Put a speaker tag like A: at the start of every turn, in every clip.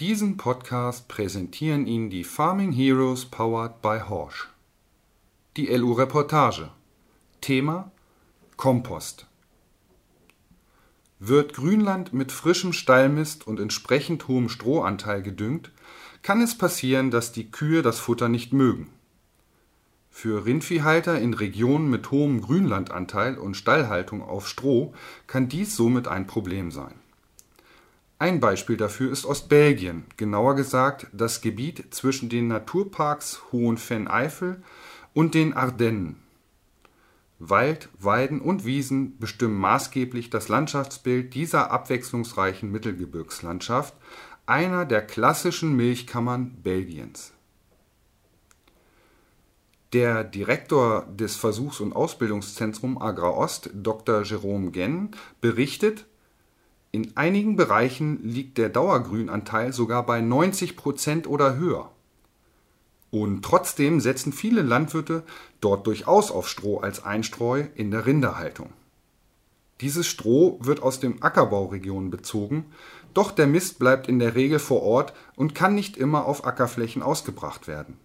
A: Diesen Podcast präsentieren Ihnen die Farming Heroes powered by Horsch. Die LU-Reportage. Thema Kompost. Wird Grünland mit frischem Stallmist und entsprechend hohem Strohanteil gedüngt, kann es passieren, dass die Kühe das Futter nicht mögen. Für Rindviehhalter in Regionen mit hohem Grünlandanteil und Stallhaltung auf Stroh kann dies somit ein Problem sein. Ein Beispiel dafür ist Ostbelgien, genauer gesagt das Gebiet zwischen den Naturparks Hohenvenn-Eifel und den Ardennen. Wald, Weiden und Wiesen bestimmen maßgeblich das Landschaftsbild dieser abwechslungsreichen Mittelgebirgslandschaft, einer der klassischen Milchkammern Belgiens. Der Direktor des Versuchs- und Ausbildungszentrums Agra-Ost, Dr. Jerome Genn, berichtet in einigen Bereichen liegt der Dauergrünanteil sogar bei 90 Prozent oder höher. Und trotzdem setzen viele Landwirte dort durchaus auf Stroh als Einstreu in der Rinderhaltung. Dieses Stroh wird aus den Ackerbauregionen bezogen, doch der Mist bleibt in der Regel vor Ort und kann nicht immer auf Ackerflächen ausgebracht werden.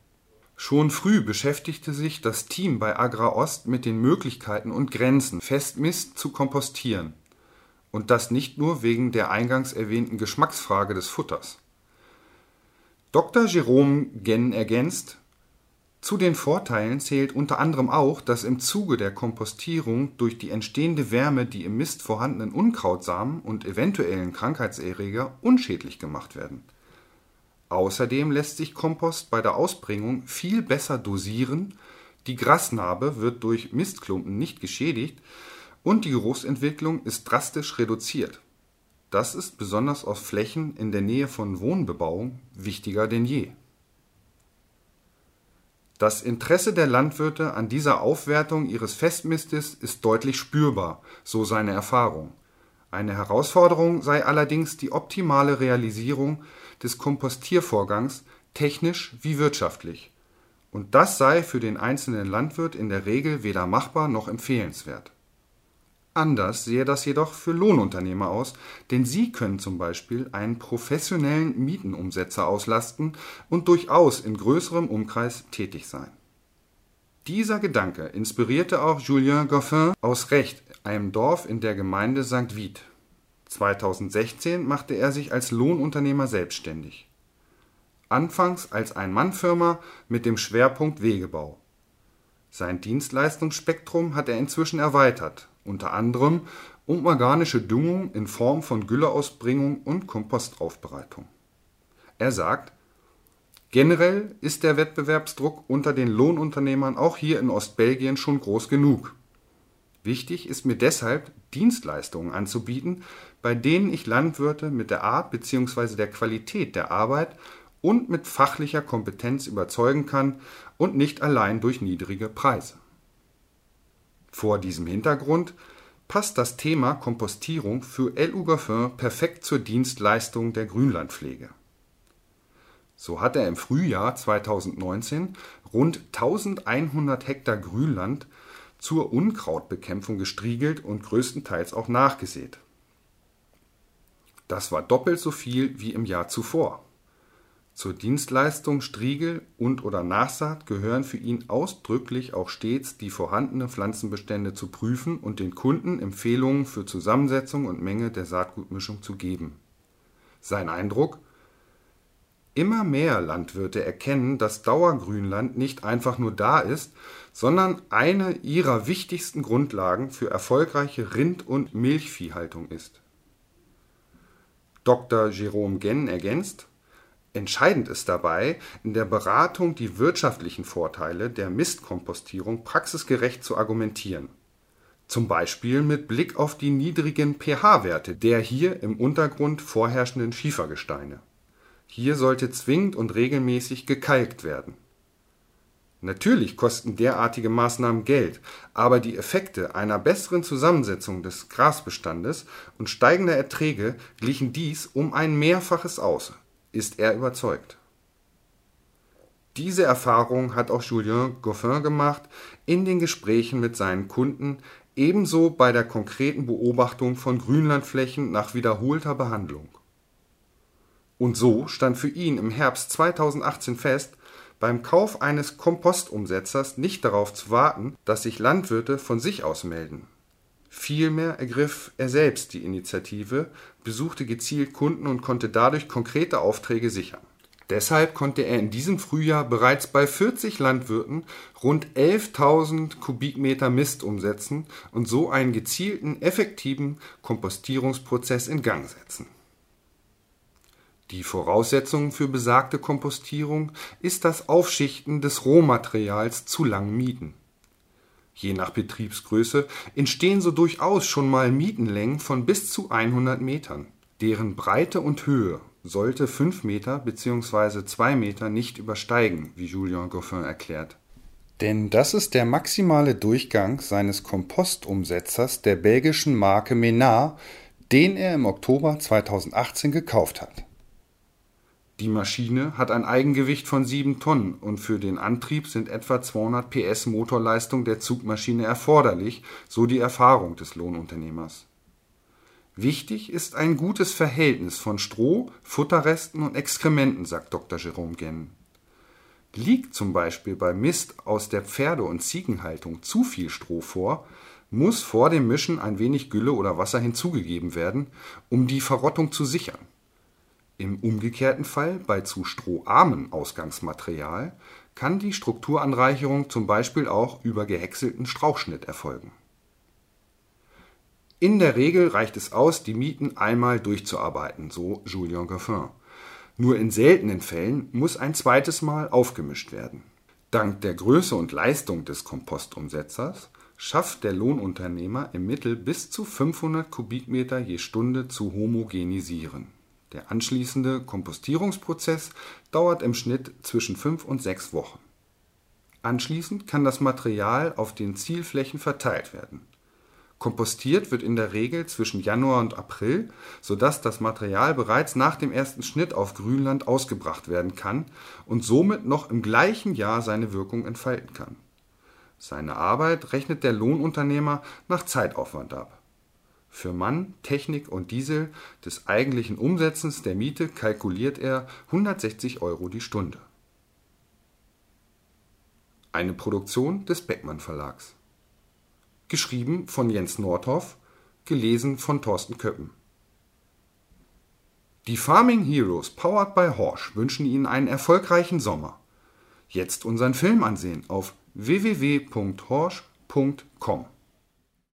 A: Schon früh beschäftigte sich das Team bei Agra Ost mit den Möglichkeiten und Grenzen, Festmist zu kompostieren und das nicht nur wegen der eingangs erwähnten Geschmacksfrage des Futters. Dr. Jerome Genn ergänzt, zu den Vorteilen zählt unter anderem auch, dass im Zuge der Kompostierung durch die entstehende Wärme die im Mist vorhandenen Unkrautsamen und eventuellen Krankheitserreger unschädlich gemacht werden. Außerdem lässt sich Kompost bei der Ausbringung viel besser dosieren, die Grasnarbe wird durch Mistklumpen nicht geschädigt und die Geruchsentwicklung ist drastisch reduziert. Das ist besonders auf Flächen in der Nähe von Wohnbebauung wichtiger denn je. Das Interesse der Landwirte an dieser Aufwertung ihres Festmistes ist deutlich spürbar, so seine Erfahrung. Eine Herausforderung sei allerdings die optimale Realisierung des Kompostiervorgangs, technisch wie wirtschaftlich. Und das sei für den einzelnen Landwirt in der Regel weder machbar noch empfehlenswert. Anders sehe das jedoch für Lohnunternehmer aus, denn sie können zum Beispiel einen professionellen Mietenumsetzer auslasten und durchaus in größerem Umkreis tätig sein. Dieser Gedanke inspirierte auch Julien Goffin aus Recht, einem Dorf in der Gemeinde St. Vith. 2016 machte er sich als Lohnunternehmer selbstständig. Anfangs als Ein-Mann-Firma mit dem Schwerpunkt Wegebau. Sein Dienstleistungsspektrum hat er inzwischen erweitert unter anderem um organische Düngung in Form von Gülleausbringung und Kompostaufbereitung. Er sagt, generell ist der Wettbewerbsdruck unter den Lohnunternehmern auch hier in Ostbelgien schon groß genug. Wichtig ist mir deshalb, Dienstleistungen anzubieten, bei denen ich Landwirte mit der Art bzw. der Qualität der Arbeit und mit fachlicher Kompetenz überzeugen kann und nicht allein durch niedrige Preise. Vor diesem Hintergrund passt das Thema Kompostierung für LU Goffin perfekt zur Dienstleistung der Grünlandpflege. So hat er im Frühjahr 2019 rund 1100 Hektar Grünland zur Unkrautbekämpfung gestriegelt und größtenteils auch nachgesät. Das war doppelt so viel wie im Jahr zuvor. Zur Dienstleistung Striegel und/oder Nachsaat gehören für ihn ausdrücklich auch stets die vorhandenen Pflanzenbestände zu prüfen und den Kunden Empfehlungen für Zusammensetzung und Menge der Saatgutmischung zu geben. Sein Eindruck? Immer mehr Landwirte erkennen, dass Dauergrünland nicht einfach nur da ist, sondern eine ihrer wichtigsten Grundlagen für erfolgreiche Rind und Milchviehhaltung ist. Dr. Jerome Genn ergänzt Entscheidend ist dabei, in der Beratung die wirtschaftlichen Vorteile der Mistkompostierung praxisgerecht zu argumentieren. Zum Beispiel mit Blick auf die niedrigen pH-Werte der hier im Untergrund vorherrschenden Schiefergesteine. Hier sollte zwingend und regelmäßig gekalkt werden. Natürlich kosten derartige Maßnahmen Geld, aber die Effekte einer besseren Zusammensetzung des Grasbestandes und steigender Erträge glichen dies um ein Mehrfaches aus ist er überzeugt. Diese Erfahrung hat auch Julien Goffin gemacht in den Gesprächen mit seinen Kunden, ebenso bei der konkreten Beobachtung von Grünlandflächen nach wiederholter Behandlung. Und so stand für ihn im Herbst 2018 fest, beim Kauf eines Kompostumsetzers nicht darauf zu warten, dass sich Landwirte von sich aus melden. Vielmehr ergriff er selbst die Initiative, besuchte gezielt Kunden und konnte dadurch konkrete Aufträge sichern. Deshalb konnte er in diesem Frühjahr bereits bei 40 Landwirten rund 11.000 Kubikmeter Mist umsetzen und so einen gezielten, effektiven Kompostierungsprozess in Gang setzen. Die Voraussetzung für besagte Kompostierung ist das Aufschichten des Rohmaterials zu langen Mieten. Je nach Betriebsgröße entstehen so durchaus schon mal Mietenlängen von bis zu 100 Metern. Deren Breite und Höhe sollte 5 Meter bzw. 2 Meter nicht übersteigen, wie Julien Goffin erklärt. Denn das ist der maximale Durchgang seines Kompostumsetzers der belgischen Marke Menard, den er im Oktober 2018 gekauft hat. Die Maschine hat ein Eigengewicht von 7 Tonnen und für den Antrieb sind etwa 200 PS Motorleistung der Zugmaschine erforderlich, so die Erfahrung des Lohnunternehmers. Wichtig ist ein gutes Verhältnis von Stroh, Futterresten und Exkrementen, sagt Dr. Jerome Genn. Liegt zum Beispiel bei Mist aus der Pferde- und Ziegenhaltung zu viel Stroh vor, muss vor dem Mischen ein wenig Gülle oder Wasser hinzugegeben werden, um die Verrottung zu sichern. Im umgekehrten Fall, bei zu stroharmem Ausgangsmaterial, kann die Strukturanreicherung zum Beispiel auch über gehäckselten Strauchschnitt erfolgen. In der Regel reicht es aus, die Mieten einmal durchzuarbeiten, so Julien Goffin. Nur in seltenen Fällen muss ein zweites Mal aufgemischt werden. Dank der Größe und Leistung des Kompostumsetzers schafft der Lohnunternehmer im Mittel bis zu 500 Kubikmeter je Stunde zu homogenisieren der anschließende Kompostierungsprozess dauert im Schnitt zwischen fünf und sechs Wochen. Anschließend kann das Material auf den Zielflächen verteilt werden. Kompostiert wird in der Regel zwischen Januar und April, sodass das Material bereits nach dem ersten Schnitt auf Grünland ausgebracht werden kann und somit noch im gleichen Jahr seine Wirkung entfalten kann. Seine Arbeit rechnet der Lohnunternehmer nach Zeitaufwand ab für Mann, Technik und Diesel des eigentlichen Umsetzens der Miete kalkuliert er 160 Euro die Stunde. Eine Produktion des Beckmann Verlags. Geschrieben von Jens Nordhoff, gelesen von Thorsten Köppen. Die Farming Heroes powered by Horsch wünschen Ihnen einen erfolgreichen Sommer. Jetzt unseren Film ansehen auf www.horsch.com.